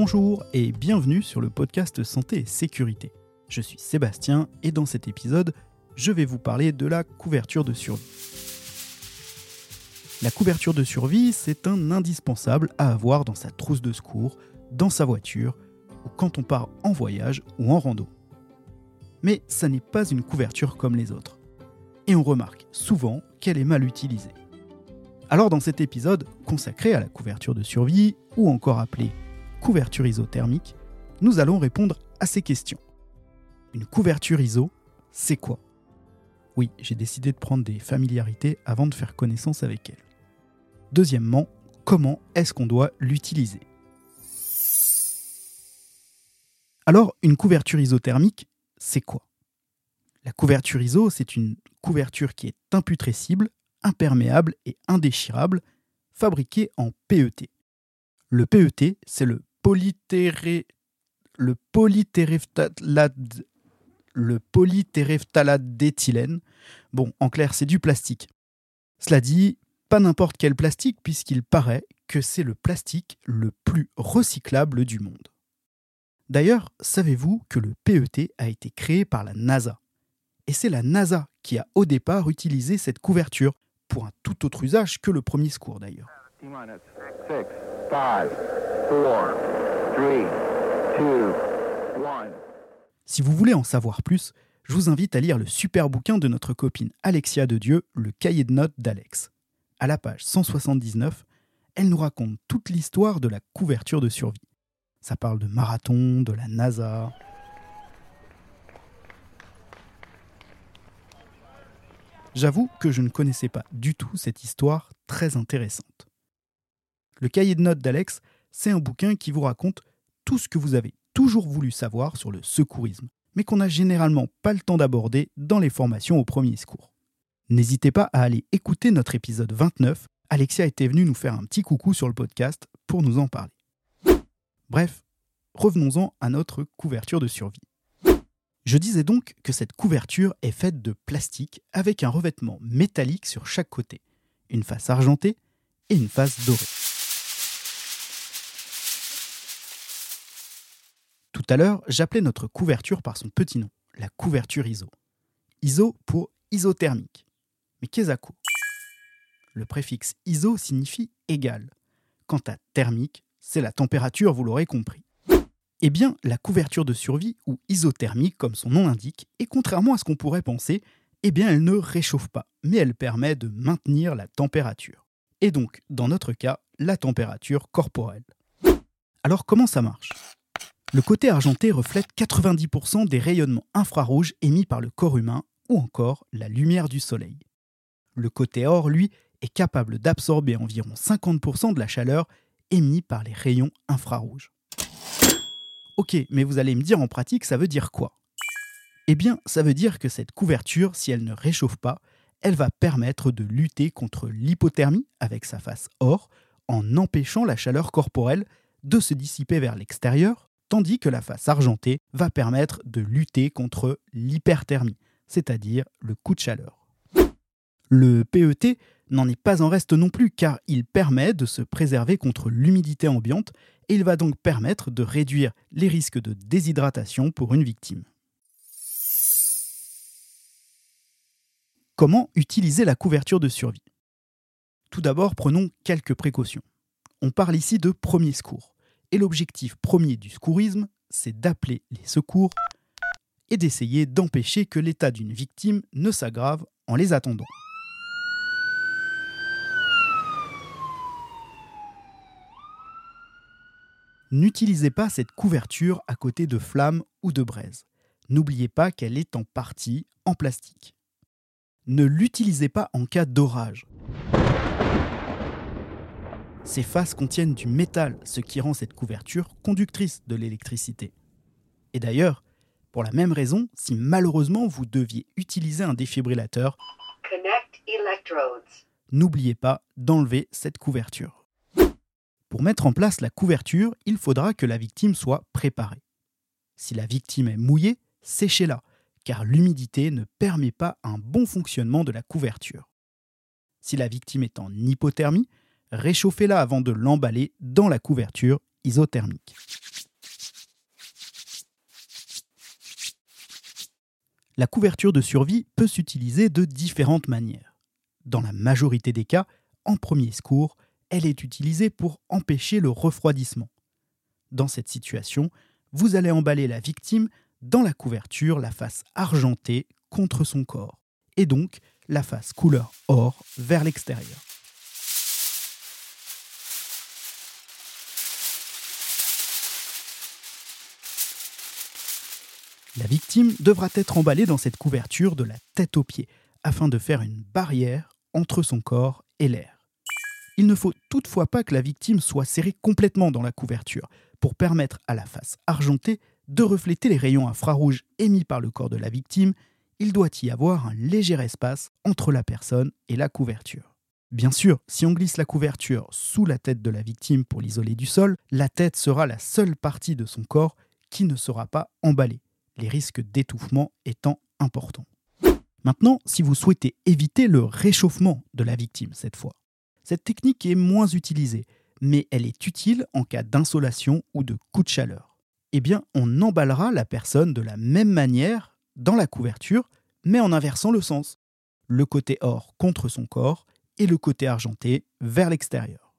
Bonjour et bienvenue sur le podcast Santé et Sécurité. Je suis Sébastien et dans cet épisode, je vais vous parler de la couverture de survie. La couverture de survie, c'est un indispensable à avoir dans sa trousse de secours, dans sa voiture, ou quand on part en voyage ou en rando. Mais ça n'est pas une couverture comme les autres. Et on remarque souvent qu'elle est mal utilisée. Alors dans cet épisode consacré à la couverture de survie, ou encore appelée couverture isothermique, nous allons répondre à ces questions. Une couverture ISO, c'est quoi? Oui, j'ai décidé de prendre des familiarités avant de faire connaissance avec elle. Deuxièmement, comment est-ce qu'on doit l'utiliser? Alors, une couverture isothermique, c'est quoi? La couverture ISO, c'est une couverture qui est imputrescible, imperméable et indéchirable, fabriquée en PET. Le PET, c'est le le polytéréphthalate d'éthylène. Bon, en clair, c'est du plastique. Cela dit, pas n'importe quel plastique, puisqu'il paraît que c'est le plastique le plus recyclable du monde. D'ailleurs, savez-vous que le PET a été créé par la NASA? Et c'est la NASA qui a au départ utilisé cette couverture, pour un tout autre usage que le premier secours d'ailleurs. Si vous voulez en savoir plus, je vous invite à lire le super bouquin de notre copine Alexia de Dieu, Le cahier de notes d'Alex. À la page 179, elle nous raconte toute l'histoire de la couverture de survie. Ça parle de marathon, de la NASA. J'avoue que je ne connaissais pas du tout cette histoire très intéressante. Le cahier de notes d'Alex, c'est un bouquin qui vous raconte tout ce que vous avez toujours voulu savoir sur le secourisme, mais qu'on n'a généralement pas le temps d'aborder dans les formations au premier secours. N'hésitez pas à aller écouter notre épisode 29. Alexia était venue nous faire un petit coucou sur le podcast pour nous en parler. Bref, revenons-en à notre couverture de survie. Je disais donc que cette couverture est faite de plastique avec un revêtement métallique sur chaque côté, une face argentée et une face dorée. À l'heure, j'appelais notre couverture par son petit nom, la couverture ISO. ISO pour isothermique. Mais qu'est-ce quoi Le préfixe ISO signifie égal. Quant à thermique, c'est la température, vous l'aurez compris. Eh bien, la couverture de survie, ou isothermique comme son nom l'indique, et contrairement à ce qu'on pourrait penser, eh bien elle ne réchauffe pas, mais elle permet de maintenir la température. Et donc, dans notre cas, la température corporelle. Alors comment ça marche? Le côté argenté reflète 90% des rayonnements infrarouges émis par le corps humain ou encore la lumière du soleil. Le côté or, lui, est capable d'absorber environ 50% de la chaleur émise par les rayons infrarouges. Ok, mais vous allez me dire en pratique, ça veut dire quoi? Eh bien, ça veut dire que cette couverture, si elle ne réchauffe pas, elle va permettre de lutter contre l'hypothermie avec sa face or, en empêchant la chaleur corporelle de se dissiper vers l'extérieur, tandis que la face argentée va permettre de lutter contre l'hyperthermie, c'est-à-dire le coup de chaleur. Le PET n'en est pas en reste non plus car il permet de se préserver contre l'humidité ambiante et il va donc permettre de réduire les risques de déshydratation pour une victime. Comment utiliser la couverture de survie? Tout d'abord, prenons quelques précautions. On parle ici de premier secours, et l'objectif premier du secourisme, c'est d'appeler les secours et d'essayer d'empêcher que l'état d'une victime ne s'aggrave en les attendant. N'utilisez pas cette couverture à côté de flammes ou de braises. N'oubliez pas qu'elle est en partie en plastique. Ne l'utilisez pas en cas d'orage. Ces faces contiennent du métal, ce qui rend cette couverture conductrice de l'électricité. Et d'ailleurs, pour la même raison, si malheureusement vous deviez utiliser un défibrillateur, n'oubliez pas d'enlever cette couverture. Pour mettre en place la couverture, il faudra que la victime soit préparée. Si la victime est mouillée, séchez-la, car l'humidité ne permet pas un bon fonctionnement de la couverture. Si la victime est en hypothermie, réchauffez-la avant de l'emballer dans la couverture isothermique. La couverture de survie peut s'utiliser de différentes manières. Dans la majorité des cas, en premier secours, elle est utilisée pour empêcher le refroidissement. Dans cette situation, vous allez emballer la victime dans la couverture la face argentée contre son corps, et donc la face couleur or vers l'extérieur. La victime devra être emballée dans cette couverture de la tête aux pieds, afin de faire une barrière entre son corps et l'air. Il ne faut toutefois pas que la victime soit serrée complètement dans la couverture, pour permettre à la face argentée de refléter les rayons infrarouges émis par le corps de la victime, il doit y avoir un léger espace entre la personne et la couverture. Bien sûr, si on glisse la couverture sous la tête de la victime pour l'isoler du sol, la tête sera la seule partie de son corps qui ne sera pas emballée, les risques d'étouffement étant importants. Maintenant, si vous souhaitez éviter le réchauffement de la victime cette fois, cette technique est moins utilisée, mais elle est utile en cas d'insolation ou de coup de chaleur. Eh bien, on emballera la personne de la même manière dans la couverture, mais en inversant le sens. Le côté or contre son corps et le côté argenté vers l'extérieur.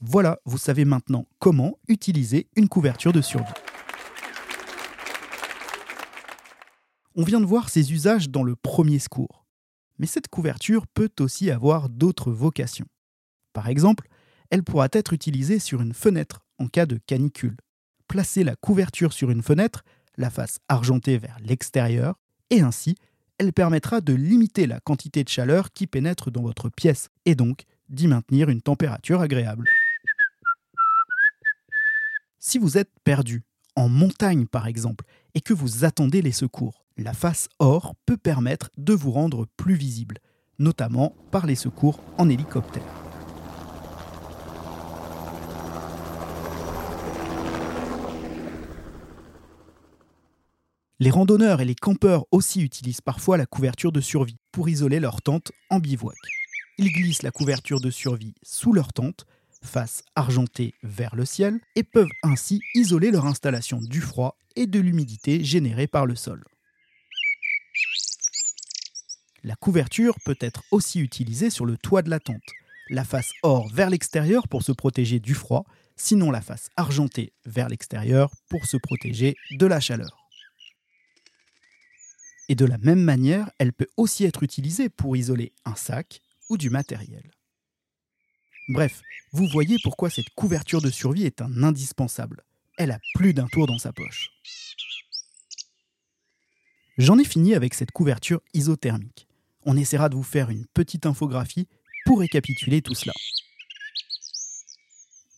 Voilà, vous savez maintenant comment utiliser une couverture de survie. On vient de voir ses usages dans le premier secours. Mais cette couverture peut aussi avoir d'autres vocations. Par exemple, elle pourra être utilisée sur une fenêtre en cas de canicule. Placer la couverture sur une fenêtre, la face argentée vers l'extérieur, et ainsi, elle permettra de limiter la quantité de chaleur qui pénètre dans votre pièce, et donc d'y maintenir une température agréable. Si vous êtes perdu, en montagne par exemple, et que vous attendez les secours, la face or peut permettre de vous rendre plus visible, notamment par les secours en hélicoptère. Les randonneurs et les campeurs aussi utilisent parfois la couverture de survie pour isoler leur tente en bivouac. Ils glissent la couverture de survie sous leur tente, face argentée vers le ciel, et peuvent ainsi isoler leur installation du froid et de l'humidité générée par le sol. La couverture peut être aussi utilisée sur le toit de la tente, la face or vers l'extérieur pour se protéger du froid, sinon la face argentée vers l'extérieur pour se protéger de la chaleur. Et de la même manière, elle peut aussi être utilisée pour isoler un sac ou du matériel. Bref, vous voyez pourquoi cette couverture de survie est un indispensable. Elle a plus d'un tour dans sa poche. J'en ai fini avec cette couverture isothermique. On essaiera de vous faire une petite infographie pour récapituler tout cela.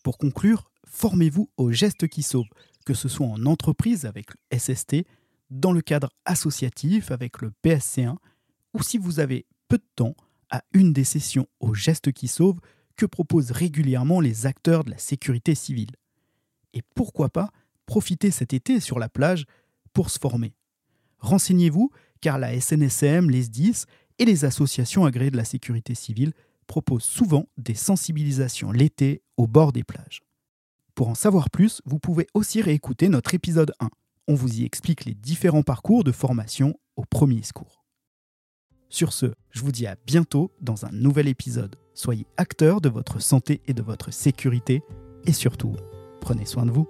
Pour conclure, formez-vous aux gestes qui sauvent, que ce soit en entreprise avec le SST, dans le cadre associatif avec le PSC1, ou si vous avez peu de temps, à une des sessions aux gestes qui sauvent que proposent régulièrement les acteurs de la sécurité civile. Et pourquoi pas profiter cet été sur la plage pour se former. Renseignez-vous, car la SNSM, les SDIS et les associations agréées de la sécurité civile proposent souvent des sensibilisations l'été au bord des plages. Pour en savoir plus, vous pouvez aussi réécouter notre épisode 1. On vous y explique les différents parcours de formation au premier secours. Sur ce, je vous dis à bientôt dans un nouvel épisode. Soyez acteurs de votre santé et de votre sécurité et surtout, prenez soin de vous.